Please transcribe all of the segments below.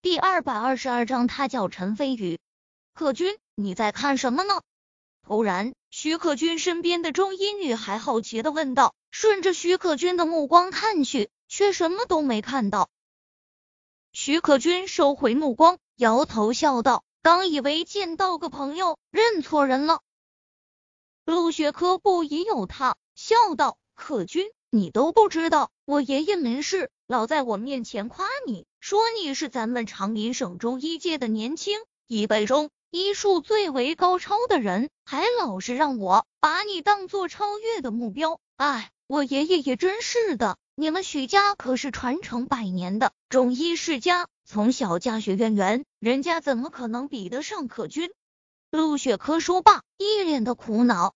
第二百二十二章，他叫陈飞宇。可君，你在看什么呢？突然，徐可君身边的中医女孩好奇的问道。顺着徐可君的目光看去，却什么都没看到。徐可君收回目光，摇头笑道：“刚以为见到个朋友，认错人了。”陆雪科不疑有他，笑道：“可君，你都不知道，我爷爷没事，老在我面前夸你。”说你是咱们长林省中医界的年轻一辈中医术最为高超的人，还老是让我把你当做超越的目标。哎，我爷爷也真是的，你们许家可是传承百年的中医世家，从小家学渊源，人家怎么可能比得上可君？陆雪珂说罢，一脸的苦恼。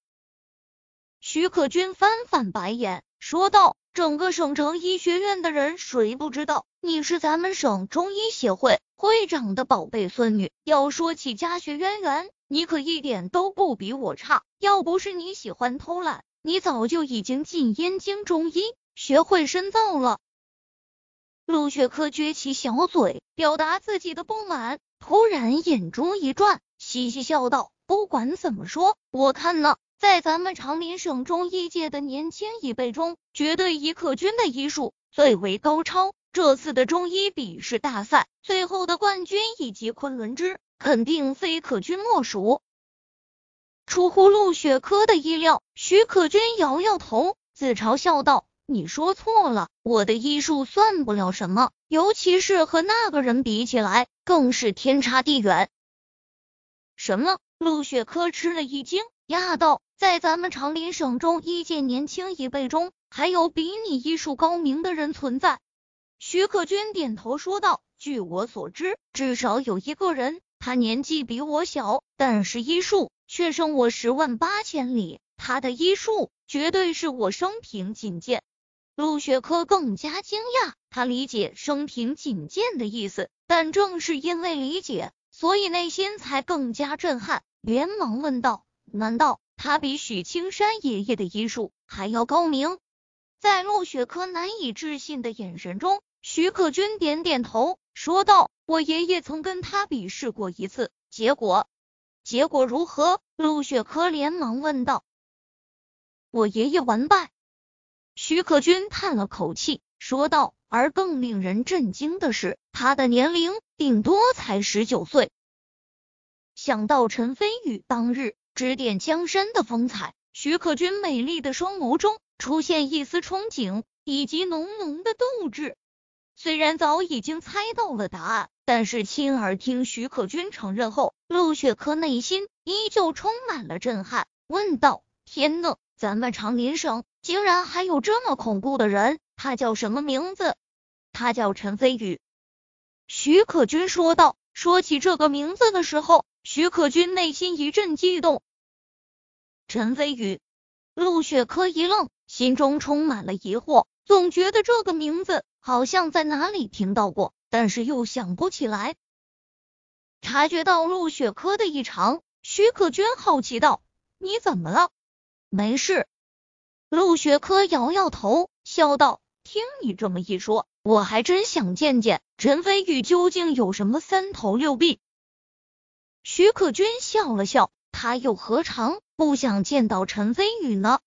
徐可君翻翻白眼，说道。整个省城医学院的人，谁不知道你是咱们省中医协会会长的宝贝孙女？要说起家学渊源，你可一点都不比我差。要不是你喜欢偷懒，你早就已经进燕京中医学会深造了。陆雪珂撅起小嘴，表达自己的不满，突然眼珠一转，嘻嘻笑道：“不管怎么说，我看呢。”在咱们长林省中医界的年轻一辈中，绝对以可君的医术最为高超。这次的中医笔试大赛，最后的冠军以及昆仑之，肯定非可君莫属。出乎陆雪珂的意料，徐可君摇摇头，自嘲笑道：“你说错了，我的医术算不了什么，尤其是和那个人比起来，更是天差地远。”什么？陆雪珂吃了一惊，讶道。在咱们长林省中医界年轻一辈中，还有比你医术高明的人存在。徐可军点头说道：“据我所知，至少有一个人，他年纪比我小，但是医术却胜我十万八千里。他的医术绝对是我生平仅见。”陆雪珂更加惊讶，他理解“生平仅见”的意思，但正是因为理解，所以内心才更加震撼，连忙问道：“难道？”他比许青山爷爷的医术还要高明，在陆雪珂难以置信的眼神中，徐可君点点头，说道：“我爷爷曾跟他比试过一次，结果结果如何？”陆雪珂连忙问道：“我爷爷完败。”徐可君叹了口气，说道：“而更令人震惊的是，他的年龄顶多才十九岁。”想到陈飞宇当日。指点江山的风采，徐可君美丽的双眸中出现一丝憧憬以及浓浓的斗志。虽然早已经猜到了答案，但是亲耳听徐可君承认后，陆雪珂内心依旧充满了震撼，问道：“天呐，咱们长林省竟然还有这么恐怖的人？他叫什么名字？”他叫陈飞宇。徐可君说道。说起这个名字的时候。徐可君内心一阵激动。陈飞宇，陆雪珂一愣，心中充满了疑惑，总觉得这个名字好像在哪里听到过，但是又想不起来。察觉到陆雪珂的异常，徐可娟好奇道：“你怎么了？”“没事。”陆雪珂摇摇头，笑道：“听你这么一说，我还真想见见陈飞宇究竟有什么三头六臂。”徐可君笑了笑，他又何尝不想见到陈飞宇呢？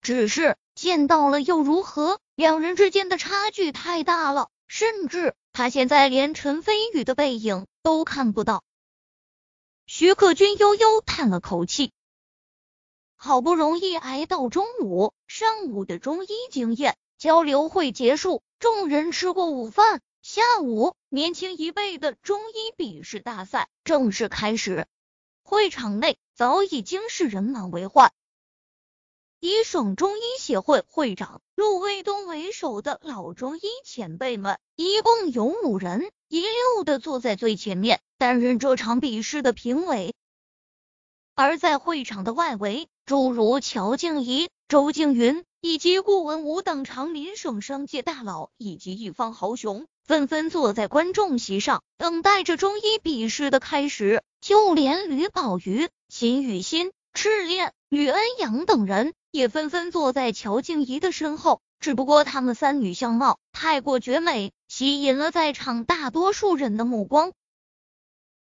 只是见到了又如何？两人之间的差距太大了，甚至他现在连陈飞宇的背影都看不到。徐可君悠悠叹了口气，好不容易挨到中午，上午的中医经验交流会结束，众人吃过午饭。下午，年轻一辈的中医笔试大赛正式开始。会场内早已经是人满为患，以省中医协会会长陆卫东为首的老中医前辈们，一共有五人，一溜的坐在最前面，担任这场比试的评委。而在会场的外围，诸如乔静怡、周静云以及顾文武等长林省商界大佬以及一方豪雄。纷纷坐在观众席上，等待着中医比试的开始。就连吕宝瑜、秦雨欣、赤练、吕恩阳等人也纷纷坐在乔静怡的身后。只不过他们三女相貌太过绝美，吸引了在场大多数人的目光。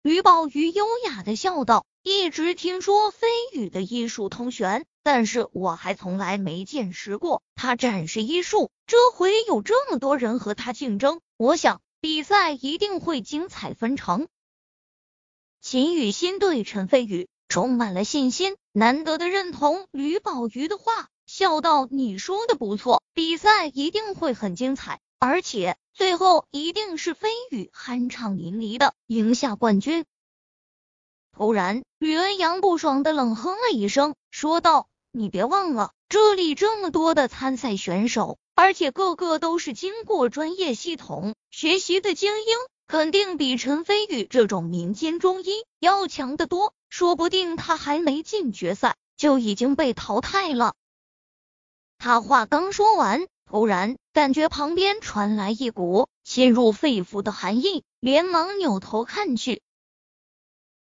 吕宝玉优雅的笑道：“一直听说飞羽的医术通玄，但是我还从来没见识过他展示医术。这回有这么多人和他竞争，我想比赛一定会精彩纷呈。”秦雨欣对陈飞宇充满了信心，难得的认同吕宝玉的话，笑道：“你说的不错，比赛一定会很精彩。”而且最后一定是飞宇酣畅淋漓的赢下冠军。突然，吕恩阳不爽的冷哼了一声，说道：“你别忘了，这里这么多的参赛选手，而且个个都是经过专业系统学习的精英，肯定比陈飞宇这种民间中医要强得多。说不定他还没进决赛，就已经被淘汰了。”他话刚说完。突然，感觉旁边传来一股侵入肺腑的寒意，连忙扭头看去，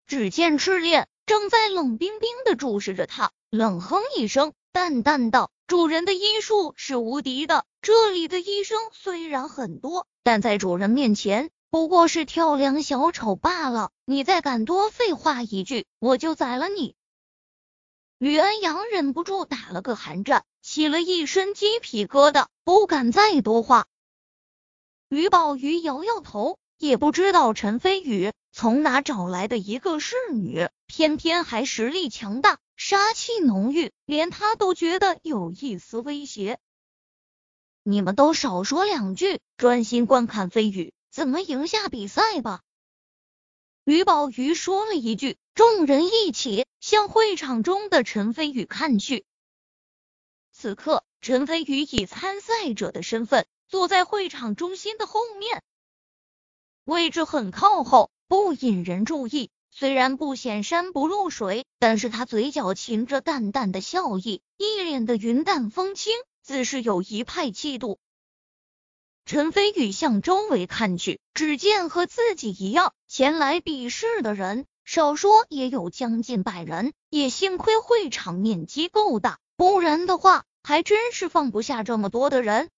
只见赤练正在冷冰冰的注视着他，冷哼一声，淡淡道：“主人的医术是无敌的，这里的医生虽然很多，但在主人面前不过是跳梁小丑罢了。你再敢多废话一句，我就宰了你！”吕恩阳忍不住打了个寒战。起了一身鸡皮疙瘩，不敢再多话。于宝玉摇摇头，也不知道陈飞宇从哪找来的一个侍女，偏偏还实力强大，杀气浓郁，连他都觉得有一丝威胁。你们都少说两句，专心观看飞宇怎么赢下比赛吧。于宝玉说了一句，众人一起向会场中的陈飞宇看去。此刻，陈飞宇以参赛者的身份坐在会场中心的后面，位置很靠后，不引人注意。虽然不显山不露水，但是他嘴角噙着淡淡的笑意，一脸的云淡风轻，自是有一派气度。陈飞宇向周围看去，只见和自己一样前来比试的人，少说也有将近百人。也幸亏会场面积够大。不然的话，还真是放不下这么多的人。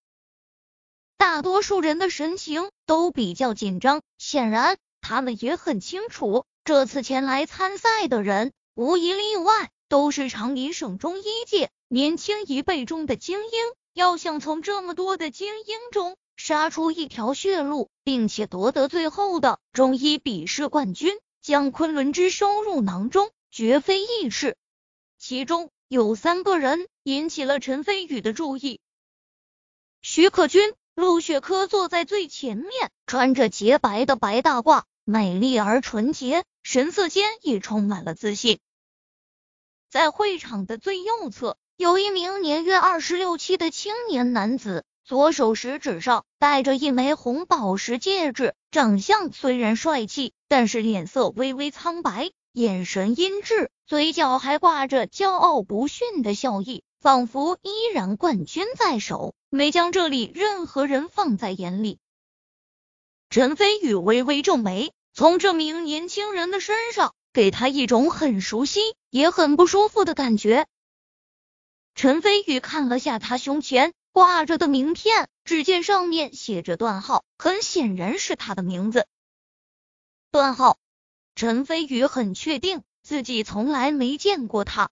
大多数人的神情都比较紧张，显然他们也很清楚，这次前来参赛的人无一例外都是长宁省中医界年轻一辈中的精英。要想从这么多的精英中杀出一条血路，并且夺得最后的中医比试冠军，将昆仑之收入囊中，绝非易事。其中。有三个人引起了陈飞宇的注意。徐克军、陆雪珂坐在最前面，穿着洁白的白大褂，美丽而纯洁，神色间也充满了自信。在会场的最右侧，有一名年约二十六七的青年男子，左手食指上戴着一枚红宝石戒指，长相虽然帅气，但是脸色微微苍白。眼神阴鸷，嘴角还挂着骄傲不逊的笑意，仿佛依然冠军在手，没将这里任何人放在眼里。陈飞宇微微皱眉，从这名年轻人的身上，给他一种很熟悉也很不舒服的感觉。陈飞宇看了下他胸前挂着的名片，只见上面写着段浩，很显然是他的名字。段浩。陈飞宇很确定自己从来没见过他。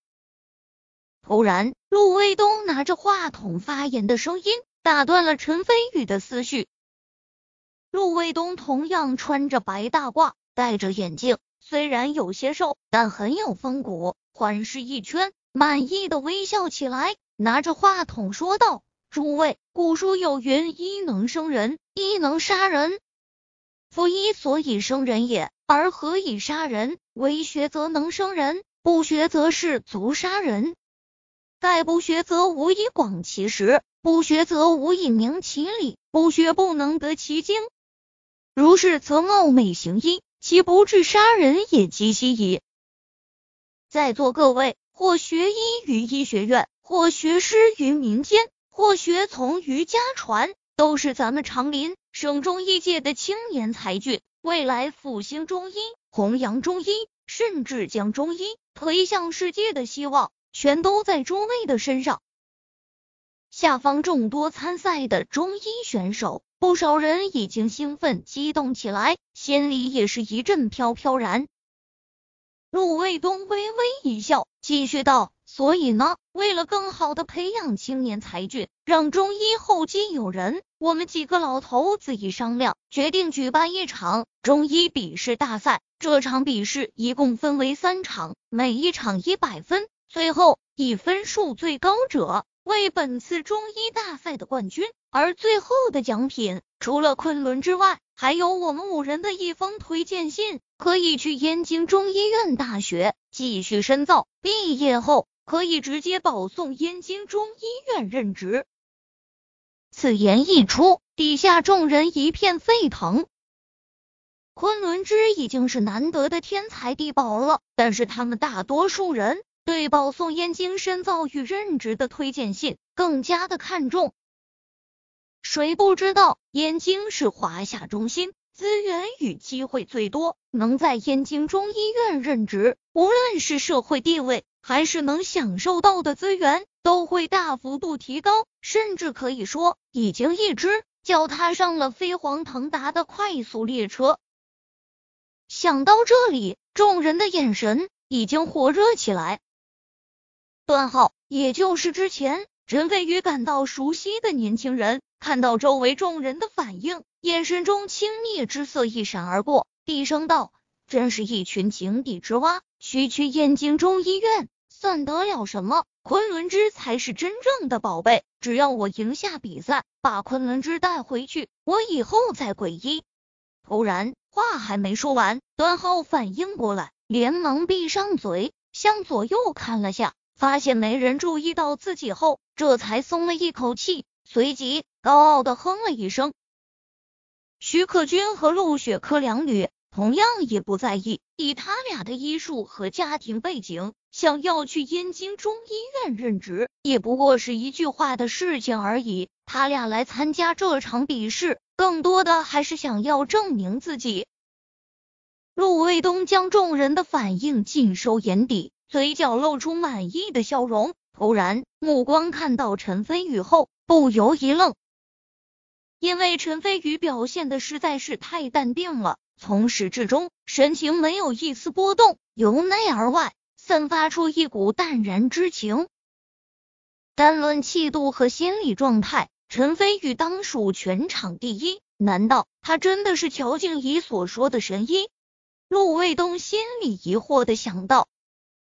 突然，陆卫东拿着话筒发言的声音打断了陈飞宇的思绪。陆卫东同样穿着白大褂，戴着眼镜，虽然有些瘦，但很有风骨。环视一圈，满意的微笑起来，拿着话筒说道：“诸位，古书有云，医能生人，医能杀人。夫医所以生人也。”而何以杀人？为学则能生人，不学则是足杀人。盖不学则无以广其实，不学则无以明其理，不学不能得其精。如是，则貌美行医，岂不至杀人也及兮矣？在座各位，或学医于医学院，或学师于民间，或学从于家传，都是咱们长林省中医界的青年才俊。未来复兴中医、弘扬中医，甚至将中医推向世界的希望，全都在诸位的身上。下方众多参赛的中医选手，不少人已经兴奋激动起来，心里也是一阵飘飘然。陆卫东微微一笑，继续道：“所以呢，为了更好的培养青年才俊，让中医后继有人，我们几个老头子一商量，决定举办一场中医笔试大赛。这场笔试一共分为三场，每一场一百分，最后以分数最高者为本次中医大赛的冠军。而最后的奖品，除了昆仑之外，还有我们五人的一封推荐信。”可以去燕京中医院大学继续深造，毕业后可以直接保送燕京中医院任职。此言一出，底下众人一片沸腾。昆仑之已经是难得的天才地宝了，但是他们大多数人对保送燕京深造与任职的推荐信更加的看重。谁不知道燕京是华夏中心？资源与机会最多，能在燕京中医院任职，无论是社会地位，还是能享受到的资源，都会大幅度提高，甚至可以说，已经一只脚踏上了飞黄腾达的快速列车。想到这里，众人的眼神已经火热起来。段浩，也就是之前陈飞宇感到熟悉的年轻人，看到周围众人的反应。眼神中轻蔑之色一闪而过，低声道：“真是一群井底之蛙，区区燕京中医院算得了什么？昆仑之才是真正的宝贝，只要我赢下比赛，把昆仑之带回去，我以后再皈依。”突然，话还没说完，段浩反应过来，连忙闭上嘴，向左右看了下，发现没人注意到自己后，这才松了一口气，随即高傲的哼了一声。徐克军和陆雪珂两女同样也不在意，以他俩的医术和家庭背景，想要去燕京中医院任职，也不过是一句话的事情而已。他俩来参加这场比试，更多的还是想要证明自己。陆卫东将众人的反应尽收眼底，嘴角露出满意的笑容，突然目光看到陈飞宇后，不由一愣。因为陈飞宇表现的实在是太淡定了，从始至终神情没有一丝波动，由内而外散发出一股淡然之情。单论气度和心理状态，陈飞宇当属全场第一。难道他真的是乔静怡所说的神医？陆卫东心里疑惑的想到。